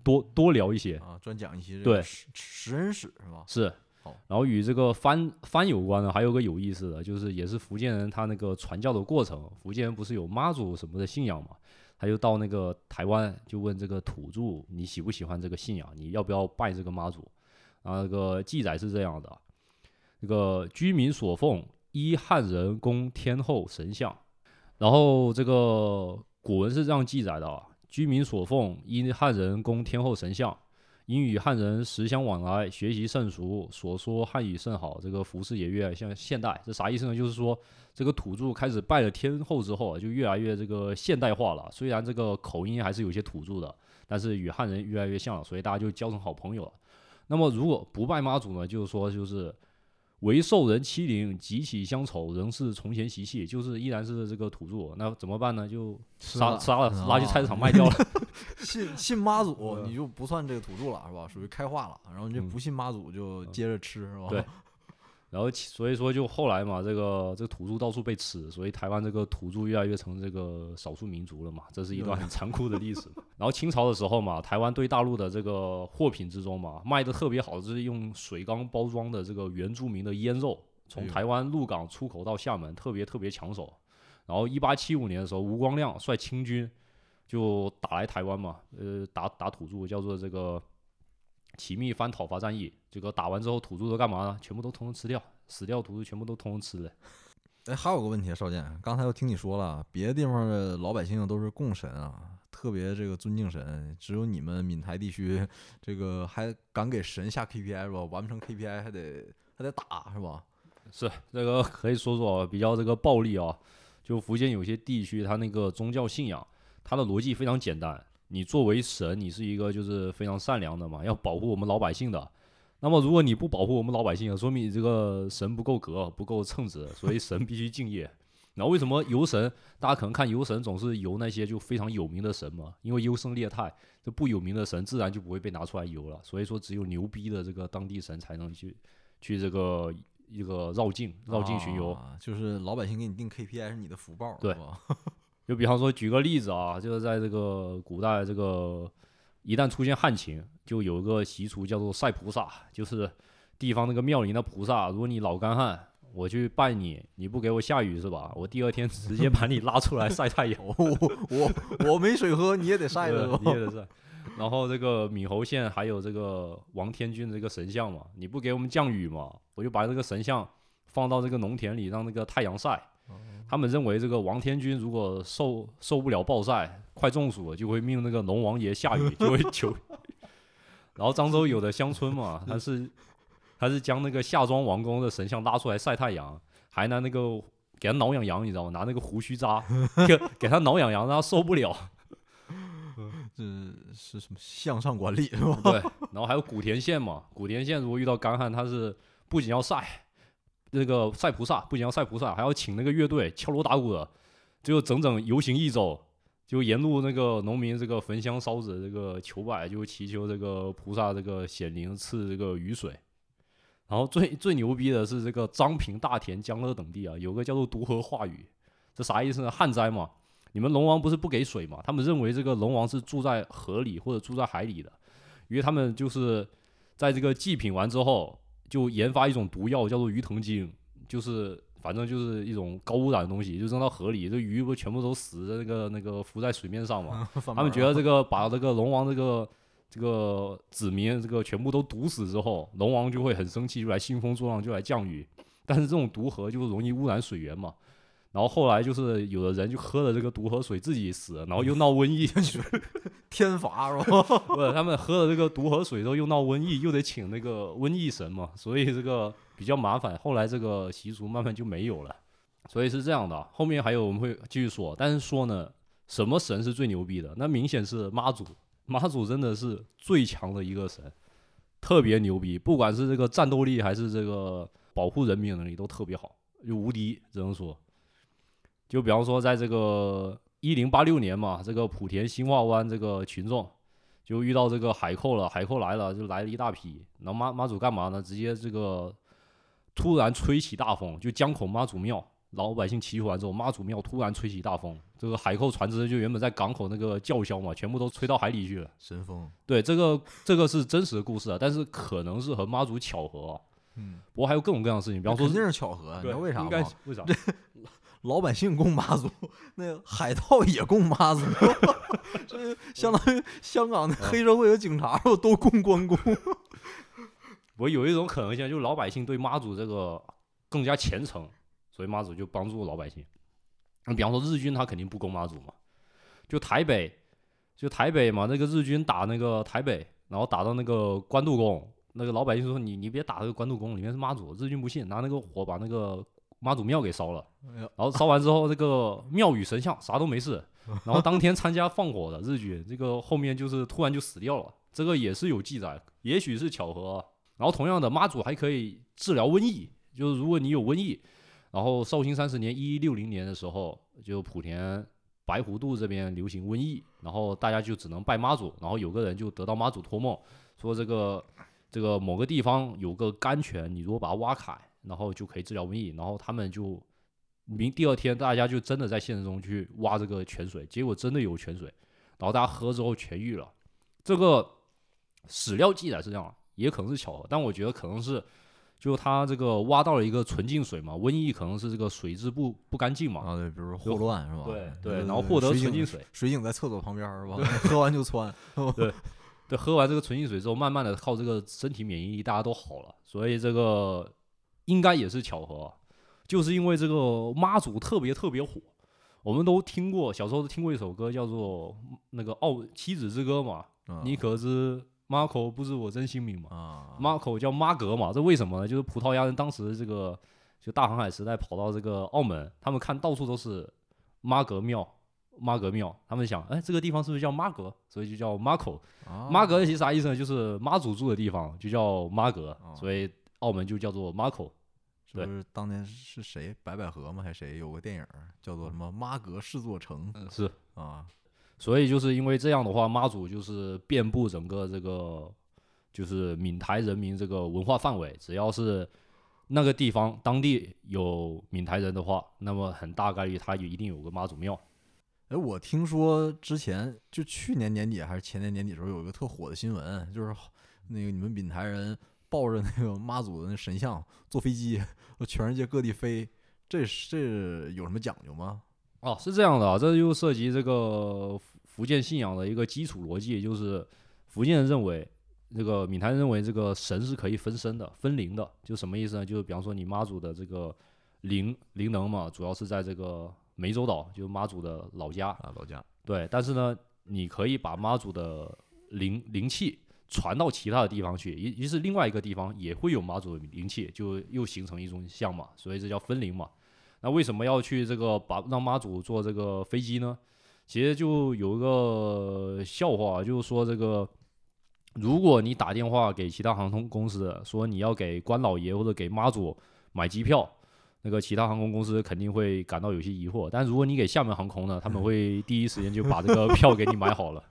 多多聊一些啊，专讲一些对食食人史是吧？是好。然后与这个番番有关的，还有个有意思的，就是也是福建人他那个传教的过程。福建人不是有妈祖什么的信仰嘛？他就到那个台湾，就问这个土著，你喜不喜欢这个信仰？你要不要拜这个妈祖？然后那个记载是这样的：这个居民所奉依汉人供天后神像，然后这个古文是这样记载的：啊，居民所奉依汉人供天后神像，因与汉人时相往来，学习甚熟，所说汉语甚好，这个服饰也越来越像现代。这啥意思呢？就是说。这个土著开始拜了天后之后啊，就越来越这个现代化了。虽然这个口音还是有些土著的，但是与汉人越来越像了，所以大家就交成好朋友了。那么如果不拜妈祖呢，就是说就是为受人欺凌，极其乡愁，仍是从前习气，就是依然是这个土著。那怎么办呢？就杀杀了，拉去菜市场卖掉了。信信妈祖，你就不算这个土著了，是吧？属于开化了。然后你就不信妈祖，就接着吃，是吧？对。然后所以说就后来嘛，这个这个土著到处被吃，所以台湾这个土著越来越成这个少数民族了嘛，这是一段很残酷的历史。然后清朝的时候嘛，台湾对大陆的这个货品之中嘛，卖的特别好，就是用水缸包装的这个原住民的腌肉，从台湾鹿港出口到厦门，特别特别抢手。然后一八七五年的时候，吴光亮率清军就打来台湾嘛，呃，打打土著，叫做这个。起密番讨伐战役，这个打完之后，土著都干嘛呢？全部都通通吃掉，死掉土著全部都通通吃了。哎，还有个问题，少剑，刚才又听你说了，别的地方的老百姓都是供神啊，特别这个尊敬神，只有你们闽台地区这个还敢给神下 KPI 是吧？完不成 KPI 还得还得打是吧？是这个可以说说比较这个暴力啊，就福建有些地区，它那个宗教信仰，它的逻辑非常简单。你作为神，你是一个就是非常善良的嘛，要保护我们老百姓的。那么如果你不保护我们老百姓，说明你这个神不够格，不够称职，所以神必须敬业。那为什么游神？大家可能看游神总是游那些就非常有名的神嘛，因为优胜劣汰，这不有名的神自然就不会被拿出来游了。所以说只有牛逼的这个当地神才能去去这个一个绕境绕境巡游，就是老百姓给你定 KPI 是你的福报，对吧？就比方说，举个例子啊，就是在这个古代，这个一旦出现旱情，就有一个习俗叫做晒菩萨，就是地方那个庙里那菩萨，如果你老干旱，我去拜你，你不给我下雨是吧？我第二天直接把你拉出来晒太阳，我我没水喝，你也得晒的，吧？你也得晒。然后这个闽侯县还有这个王天君这个神像嘛，你不给我们降雨嘛，我就把这个神像放到这个农田里，让那个太阳晒。他们认为这个王天君如果受受不了暴晒，快中暑了，就会命那个龙王爷下雨，就会求。然后漳州有的乡村嘛，他是他是将那个夏庄王宫的神像拉出来晒太阳，还拿那个给他挠痒痒，你知道吗？拿那个胡须扎 给给他挠痒痒，让他受不了。这是什么向上管理是吧？对。然后还有古田县嘛，古田县如果遇到干旱，他是不仅要晒。那个晒菩萨不仅要晒菩萨，还要请那个乐队敲锣打鼓的，就整整游行一周，就沿路那个农民这个焚香烧纸，这个求拜，就祈求这个菩萨这个显灵赐这个雨水。然后最最牛逼的是这个漳平、大田、江乐等地啊，有个叫做渡河化雨，这啥意思呢？旱灾嘛，你们龙王不是不给水嘛？他们认为这个龙王是住在河里或者住在海里的，因为他们就是在这个祭品完之后。就研发一种毒药，叫做鱼藤精，就是反正就是一种高污染的东西，就扔到河里，这鱼不全部都死在那个那个浮在水面上嘛。他他们觉得这个把这个龙王这个这个子民这个全部都毒死之后，龙王就会很生气，就来兴风作浪，就来降雨。但是这种毒河就容易污染水源嘛。然后后来就是有的人就喝了这个毒河水自己死，然后又闹瘟疫，天罚是吧？不是他们喝了这个毒河水之后又闹瘟疫，又得请那个瘟疫神嘛，所以这个比较麻烦。后来这个习俗慢慢就没有了，所以是这样的。后面还有我们会继续说，但是说呢，什么神是最牛逼的？那明显是妈祖，妈祖真的是最强的一个神，特别牛逼，不管是这个战斗力还是这个保护人民的能力都特别好，就无敌，只能说。就比方说，在这个一零八六年嘛，这个莆田新化湾这个群众就遇到这个海寇了，海寇来了，就来了一大批。然后妈妈祖干嘛呢？直接这个突然吹起大风，就江口妈祖庙，老百姓祈福完之后，妈祖庙突然吹起大风，这个海寇船只就原本在港口那个叫嚣嘛，全部都吹到海里去了。神风，对，这个这个是真实的故事啊，但是可能是和妈祖巧合、啊。嗯，不过还有各种各样的事情，比方说肯定是巧合，你知对道为啥应该吗？为啥？老百姓供妈祖，那海盗也供妈祖，这相当于香港的黑社会和警察都供关公。我有一种可能性，就是老百姓对妈祖这个更加虔诚，所以妈祖就帮助老百姓。你比方说日军，他肯定不供妈祖嘛。就台北，就台北嘛，那个日军打那个台北，然后打到那个关渡宫，那个老百姓说你你别打这个关渡宫，里面是妈祖。日军不信，拿那个火把那个妈祖庙给烧了。然后烧完之后，这个庙宇神像啥都没事。然后当天参加放火的日军，这个后面就是突然就死掉了，这个也是有记载，也许是巧合啊。然后同样的，妈祖还可以治疗瘟疫，就是如果你有瘟疫，然后绍兴三十年一一六零年的时候，就莆田白湖渡这边流行瘟疫，然后大家就只能拜妈祖，然后有个人就得到妈祖托梦，说这个这个某个地方有个甘泉，你如果把它挖开，然后就可以治疗瘟疫，然后他们就明第二天大家就真的在现实中去挖这个泉水，结果真的有泉水，然后大家喝之后痊愈了。这个史料记载是这样，也可能是巧合，但我觉得可能是就他这个挖到了一个纯净水嘛，瘟疫可能是这个水质不不干净嘛，啊，对，比如说霍乱是吧？对对，呃然后获得纯净水，水井在厕所旁边是吧？喝完就窜。对对，喝完这个纯净水之后，慢慢的靠这个身体免疫力，大家都好了，所以这个应该也是巧合啊，就是因为这个妈祖特别特别火，我们都听过，小时候都听过一首歌叫做那个《傲妻子之歌》嘛，啊你可知马口不知我真姓名嘛？啊，马口叫妈格嘛，这为什么呢？就是葡萄牙人当时这个就大航海时代跑到这个澳门，他们看到处都是妈格庙。妈格庙，他们想，哎，这个地方是不是叫妈格？所以就叫妈口。啊妈格其实啥意思呢？就是妈祖住的地方，就叫妈格，哦所以澳门就叫做妈口。是不是当年是谁白百合吗？还是谁有个电影叫做什么《妈阁是座城》嗯，是，啊？所以就是因为这样的话，妈祖就是遍布整个这个就是闽台人民这个文化范围，只要是那个地方当地有闽台人的话，那么很大概率他就一定有个妈祖庙。哎，我听说之前就去年年底还是前年年底的时候，有一个特火的新闻，就是那个你们闽台人抱着那个妈祖的那神像坐飞机，全世界各地飞，这是这有什么讲究吗？哦，是这样的啊，这就涉及这个福福建信仰的一个基础逻辑，就是福建人认为，这个闽台人认为这个神是可以分身的、分灵的，就什么意思呢？就是比方说你妈祖的这个灵灵能嘛，主要是在这个湄洲岛，就是妈祖的老家，啊，老家对，但是呢，你可以把妈祖的灵灵气传到其他的地方去，于于是另外一个地方也会有妈祖的灵气，就又形成一种像嘛，所以这叫分灵嘛。那为什么要去这个把让妈祖坐这个飞机呢？其实就有一个笑话，就是说这个，如果你打电话给其他航空公司说你要给关老爷或者给妈祖买机票，那个其他航空公司肯定会感到有些疑惑。但如果你给厦门航空呢，他们会第一时间就把这个票给你买好了。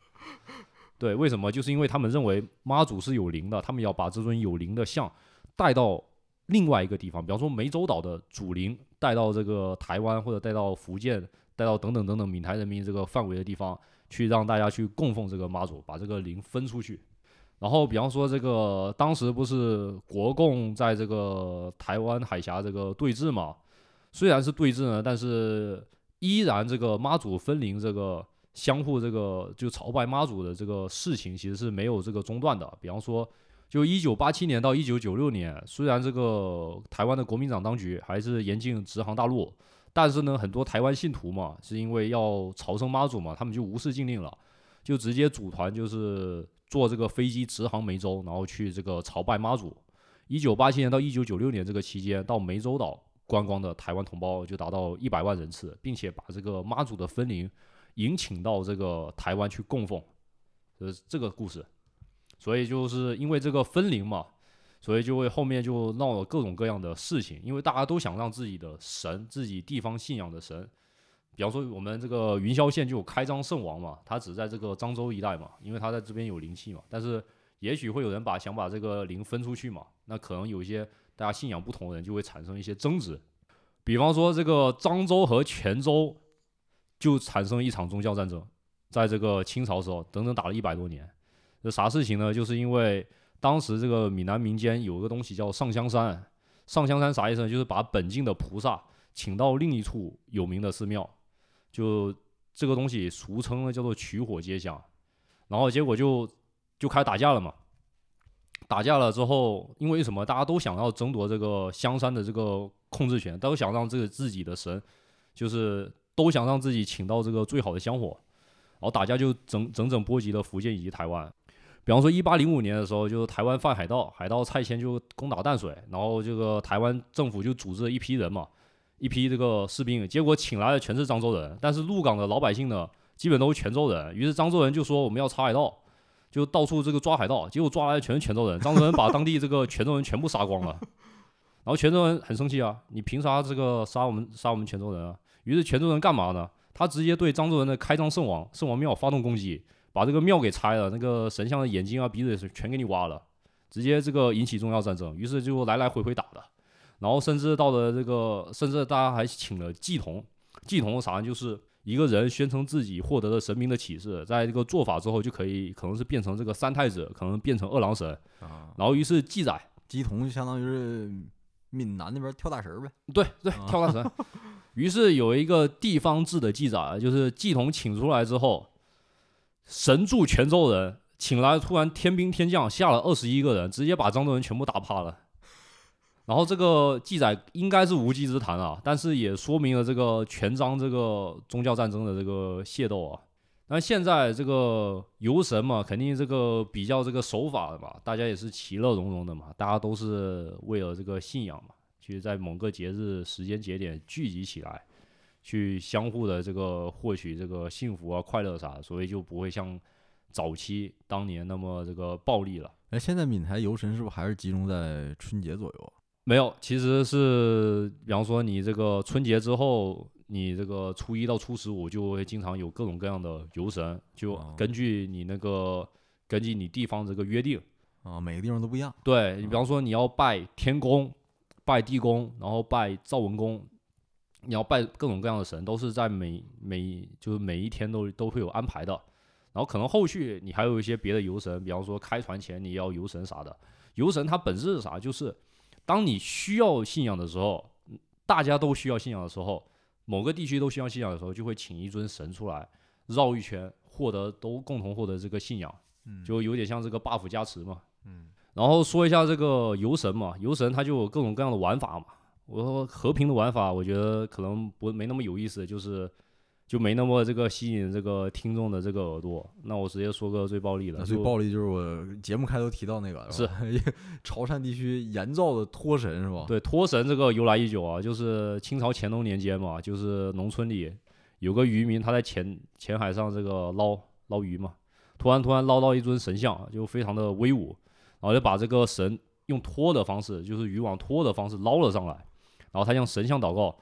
对，为什么？就是因为他们认为妈祖是有灵的，他们要把这尊有灵的像带到另外一个地方，比方说湄洲岛的主灵带到这个台湾或者带到福建，带到等等等等闽台人民这个范围的地方，去让大家去供奉这个妈祖，把这个灵分出去。然后，比方说这个当时不是国共在这个台湾海峡这个对峙嘛，虽然是对峙呢，但是依然这个妈祖分灵这个相互这个就朝拜妈祖的这个事情，其实是没有这个中断的。比方说，就一九八七年到一九九六年，虽然这个台湾的国民党当局还是严禁直航大陆，但是呢，很多台湾信徒嘛，是因为要朝圣妈祖嘛，他们就无视禁令了，就直接组团就是坐这个飞机直航梅州，然后去这个朝拜妈祖。一九八七年到一九九六年这个期间，到湄洲岛观光的台湾同胞就达到一百万人次，并且把这个妈祖的分灵迎请到这个台湾去供奉，呃，这个故事。所以就是因为这个分灵嘛，所以就会后面就闹了各种各样的事情，因为大家都想让自己的神、自己地方信仰的神，比方说我们这个云霄县就有开漳圣王嘛，他只在这个漳州一带嘛，因为他在这边有灵气嘛，但是也许会有人把想把这个灵分出去嘛，那可能有一些大家信仰不同的人就会产生一些争执，比方说这个漳州和泉州就产生一场宗教战争，在这个清朝时候，整整打了一百多年。这啥事情呢？就是因为当时这个闽南民间有个东西叫上香山，上香山啥意思呢？就是把本境的菩萨请到另一处有名的寺庙，就这个东西俗称呢叫做取火接香，然后结果就就开始打架了嘛。打架了之后，因为什么？大家都想要争夺这个香山的这个控制权，都想让这个自己的神，就是都想让自己请到这个最好的香火，然后打架就整整整波及了福建以及台湾。比方说，一八零五年的时候，就是台湾犯海盗，海盗蔡牵就攻打淡水，然后这个台湾政府就组织了一批人嘛，一批这个士兵，结果请来的全是漳州人，但是鹿港的老百姓呢，基本都是泉州人，于是漳州人就说我们要查海盗，就到处这个抓海盗，结果抓来的全是泉州人，漳州人把当地这个泉州人全部杀光了，然后泉州人很生气啊，你凭啥这个杀我们杀我们泉州人啊？于是泉州人干嘛呢？他直接对漳州人的开漳圣王圣王庙发动攻击。把这个庙给拆了，那个神像的眼睛啊、鼻子全给你挖了，直接这个引起重要战争。于是就来来回回打的，然后甚至到了这个，甚至大家还请了祭童。祭童啥？就是一个人宣称自己获得了神明的启示，在这个做法之后就可以，可能是变成这个三太子，可能变成二郎神。啊，然后于是记载，鸡童就相当于是闽南那边跳大神呗。对对，跳大神。于是有一个地方志的记载，就是祭童请出来之后。神助泉州人，请来突然天兵天将下了二十一个人，直接把漳州人全部打趴了。然后这个记载应该是无稽之谈啊，但是也说明了这个全漳这个宗教战争的这个械斗啊。那现在这个游神嘛，肯定这个比较这个守法的嘛，大家也是其乐融融的嘛，大家都是为了这个信仰嘛，去在某个节日时间节点聚集起来。去相互的这个获取这个幸福啊、快乐啥，所以就不会像早期当年那么这个暴力了。哎，现在闽台游神是不是还是集中在春节左右啊？没有，其实是比方说你这个春节之后，你这个初一到初十五就会经常有各种各样的游神，就根据你那个根据你地方这个约定啊，每个地方都不一样。对你比方说你要拜天公、拜地公，然后拜赵文公。你要拜各种各样的神，都是在每每就是每一天都都会有安排的。然后可能后续你还有一些别的游神，比方说开船前你要游神啥的。游神它本质是啥？就是当你需要信仰的时候，大家都需要信仰的时候，某个地区都需要信仰的时候，就会请一尊神出来绕一圈，获得都共同获得这个信仰，就有点像这个 buff 加持嘛。嗯。然后说一下这个游神嘛，游神它就有各种各样的玩法嘛。我说和平的玩法，我觉得可能不没那么有意思，就是就没那么这个吸引这个听众的这个耳朵。那我直接说个最暴力的，最暴力就是我节目开头提到那个，是 潮汕地区盐造的托神是吧？对，托神这个由来已久啊，就是清朝乾隆年间嘛，就是农村里有个渔民，他在浅浅海上这个捞捞鱼嘛，突然突然捞到一尊神像，就非常的威武，然后就把这个神用拖的方式，就是渔网拖的方式捞了上来。然后他向神像祷告，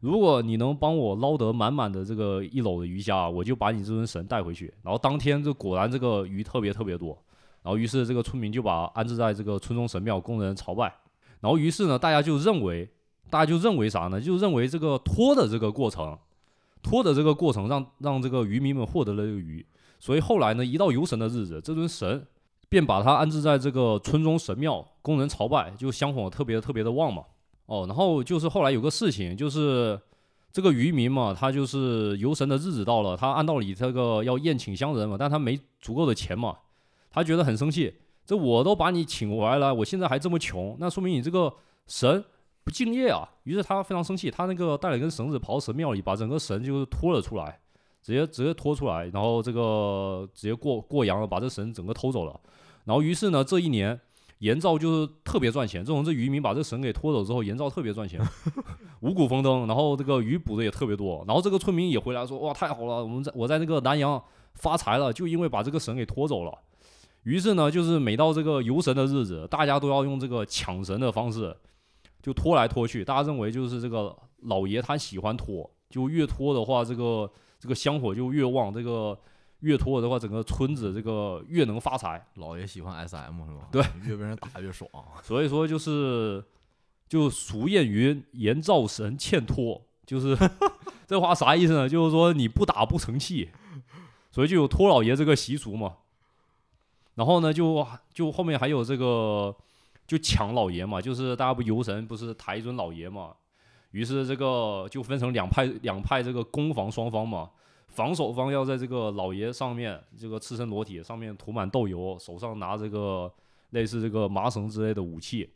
如果你能帮我捞得满满的这个一篓的鱼虾，我就把你这尊神带回去。然后当天就果然这个鱼特别特别多，然后于是这个村民就把安置在这个村中神庙供人朝拜。然后于是呢，大家就认为，大家就认为啥呢？就认为这个拖的这个过程，拖的这个过程让让这个渔民们获得了这个鱼。所以后来呢，一到游神的日子，这尊神便把他安置在这个村中神庙供人朝拜，就香火特别特别的旺嘛。哦，然后就是后来有个事情，就是这个渔民嘛，他就是游神的日子到了，他按道理这个要宴请乡人嘛，但他没足够的钱嘛，他觉得很生气。这我都把你请回来了，我现在还这么穷，那说明你这个神不敬业啊。于是他非常生气，他那个带了根绳子跑到神庙里，把整个神就是拖了出来，直接直接拖出来，然后这个直接过过洋了，把这神整个偷走了。然后于是呢，这一年盐造就是特别赚钱。自从这渔民把这神给拖走之后，盐造特别赚钱，五谷丰登，然后这个鱼捕的也特别多。然后这个村民也回来说：“哇，太好了，我们在我在这个南阳发财了，就因为把这个神给拖走了。”于是呢，就是每到这个游神的日子，大家都要用这个抢神的方式，就拖来拖去。大家认为就是这个老爷他喜欢拖，就越拖的话，这个这个香火就越旺，这个越拖的话，整个村子这个越能发财。老爷喜欢 SM 是吧？对，越被人打越爽。所以说就是就俗谚云“言造神欠拖”，就是 这话啥意思呢？就是说你不打不成器，所以就有拖老爷这个习俗嘛。然后呢，就就后面还有这个就抢老爷嘛，就是大家不游神不是抬一尊老爷嘛，于是这个就分成两派两派这个攻防双方嘛。防守方要在这个老爷上面这个赤身裸体，上面涂满豆油，手上拿这个类似这个麻绳之类的武器，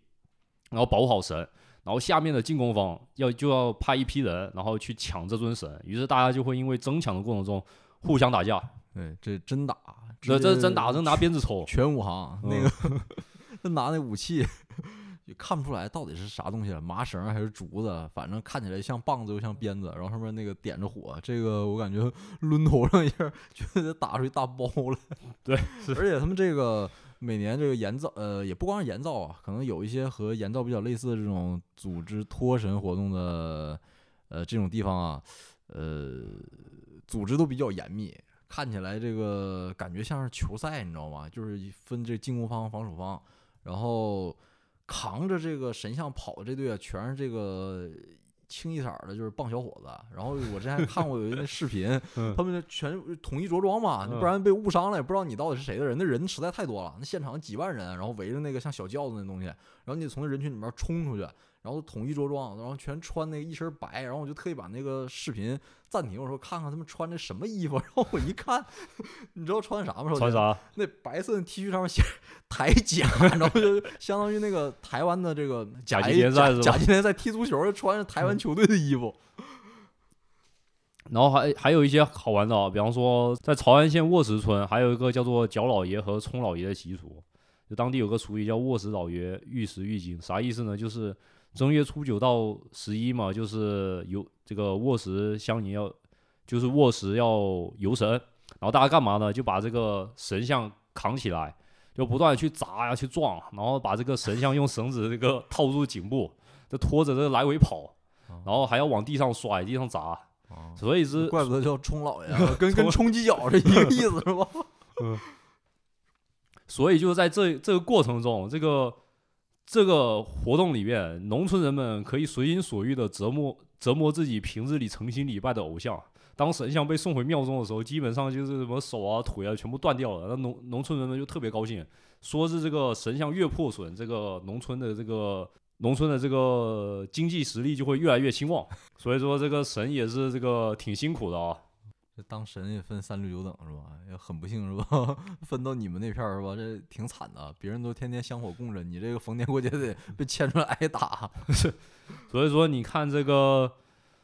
然后保护好神。然后下面的进攻方要就要派一批人，然后去抢这尊神。于是大家就会因为争抢的过程中互相打架。对，这真打，这这真打，真拿鞭子抽。全武行那嗯个，他拿那武器也看不出来到底是啥东西了，麻绳还是竹子，反正看起来像棒子又像鞭子，然后上面那个点着火，这个我感觉抡头上一下，就得打出一大包来。对，而且他们这个每年这个盐造，呃，也不光是盐造啊，可能有一些和盐造比较类似的这种组织脱神活动的，呃，这种地方啊，呃，组织都比较严密。看起来这个感觉像是球赛，你知道吗？就是分这进攻方、防守方，然后扛着这个神像跑的这队啊，全是这个清一色的，就是棒小伙子。然后我之前还看过有一个那视频，嗯他们全统一着装嘛，嗯不然被误伤了也不知道你到底是谁的人。那人实在太多了，那现场几万人，然后围着那个像小轿子那东西，然后你得从那人群里面冲出去，然后统一着装，然后全穿那个一身白，然后我就特意把那个视频暂停，我说看看他们穿的什么衣服，然后我一看，你知道穿啥吗？穿啥？那白色的 T 恤上面写台甲，然后就相当于那个台湾的这个甲级甲联赛是吧甲级联赛踢足球穿着台湾球队的衣服。然后还还有一些好玩的啊，比方说在潮安县卧石村，还有一个叫做脚老爷和冲老爷的习俗。就当地有个俗语叫“卧石老爷遇时遇经”，啥意思呢？就是正月初九到十一嘛，就是游这个卧石乡邻要，就是卧石要游神，然后大家干嘛呢？就把这个神像扛起来，就不断的去砸呀、去撞，然后把这个神像用绳子这个套住颈部，就拖着这个来回跑，然后还要往地上摔、地上砸，哦所以是怪不得叫冲老爷啊，跟跟冲犄角是一个意思是吧？所以就是在这这个过程中，这个这个活动里面，农村人们可以随心所欲的折磨折磨自己平日里诚心礼拜的偶像。当神像被送回庙中的时候，基本上就是什么手啊、腿啊全部断掉了。那农农村人们就特别高兴，说是这个神像越破损，这个农村的这个农村的这个经济实力就会越来越兴旺。所以说，这个神也是这个挺辛苦的啊。这当神也分三六九等是吧？也很不幸是吧？分到你们那片儿是吧？这挺惨的，别人都天天香火供着，你这个逢年过节得 被牵出来挨打。所以说，你看这个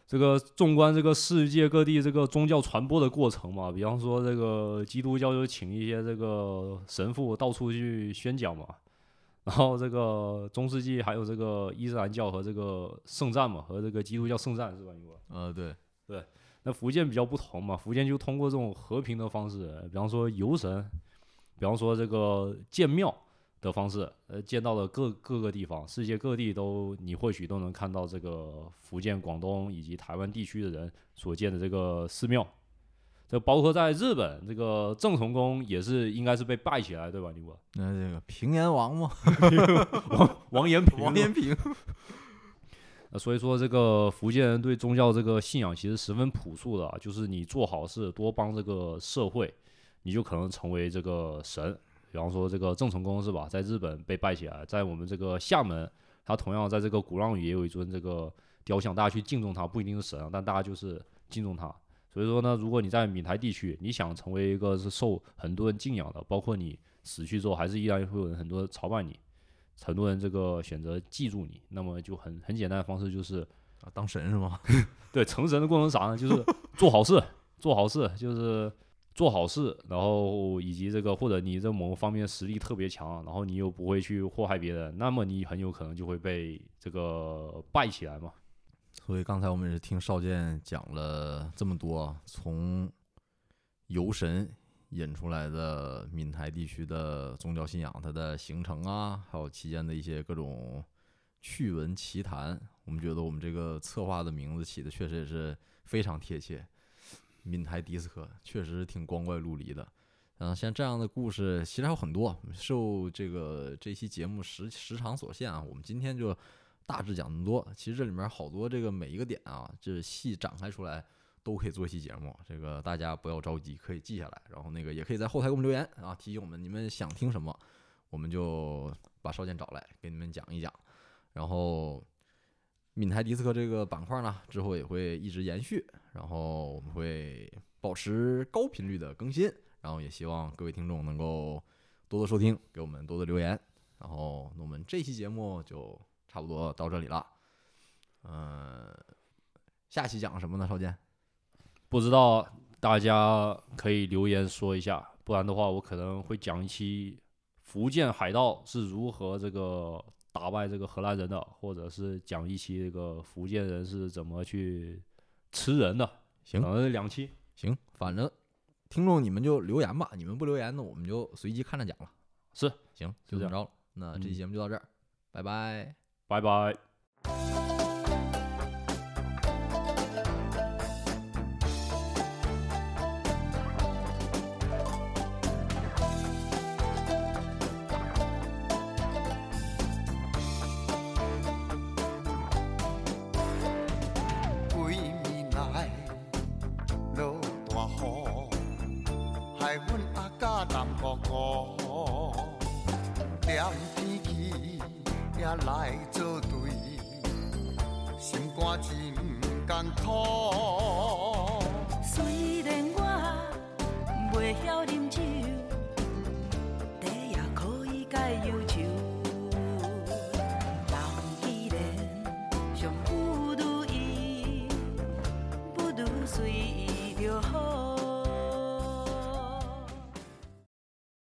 这个纵观这个世界各地这个宗教传播的过程嘛，比方说这个基督教就请一些这个神父到处去宣讲嘛，然后这个中世纪还有这个伊斯兰教和这个圣战嘛，和这个基督教圣战是吧？因为呃，对，那福建比较不同嘛，福建就通过这种和平的方式，比方说游神，比方说这个建庙的方式，呃，建到了各各个地方，世界各地都你或许都能看到这个福建、广东以及台湾地区的人所建的这个寺庙。这包括在日本，这个郑成功也是应该是被拜起来，对吧？你我那这个平阎王嘛，王延平，王延平，所以说这个福建人对宗教这个信仰其实十分朴素的，就是你做好事，多帮这个社会，你就可能成为这个神。比方说这个郑成功是吧，在日本被拜起来，在我们这个厦门他同样在这个鼓浪屿也有一尊这个雕像，大家去敬重他，不一定是神啊，但大家就是敬重他。所以说呢，如果你在闽台地区，你想成为一个是受很多人敬仰的，包括你死去之后，还是依然会有人很多人朝拜你，很多人这个选择记住你，那么就很很简单的方式就是，啊当神是吗？对成神的过程是啥呢？就是做好事，做好事，就是做好事，然后以及这个或者你这某个方面实力特别强，然后你又不会去祸害别人，那么你很有可能就会被这个拜起来嘛。所以刚才我们也是听少剑讲了这么多，从游神引出来的闽台地区的宗教信仰，它的形成啊，还有期间的一些各种趣闻奇谈。我们觉得我们这个策划的名字起的确实也是非常贴切，闽台迪斯科确实挺光怪陆离的。嗯，像这样的故事其实还有很多，受这个这期节目时时长所限啊，我们今天就大致讲那么多。其实这里面好多这个每一个点啊，这细展开出来都可以做一期节目。这个大家不要着急，可以记下来，然后那个也可以在后台给我们留言啊，提醒我们你们想听什么，我们就把少剑找来给你们讲一讲。然后闽台迪斯科这个板块呢，之后也会一直延续，然后我们会保持高频率的更新，然后也希望各位听众能够多多收听，给我们多多留言。然后，那我们这期节目就差不多到这里了。嗯、下期讲什么呢？少剑？不知道大家可以留言说一下，不然的话我可能会讲一期福建海盗是如何这个打败这个荷兰人的，或者是讲一期这个福建人是怎么去吃人的，行可能两期。行，反正听众你们就留言吧，你们不留言呢，我们就随机看着讲了。是，行，就这么着了。那这期嗯节目就到这儿，拜拜。拜拜。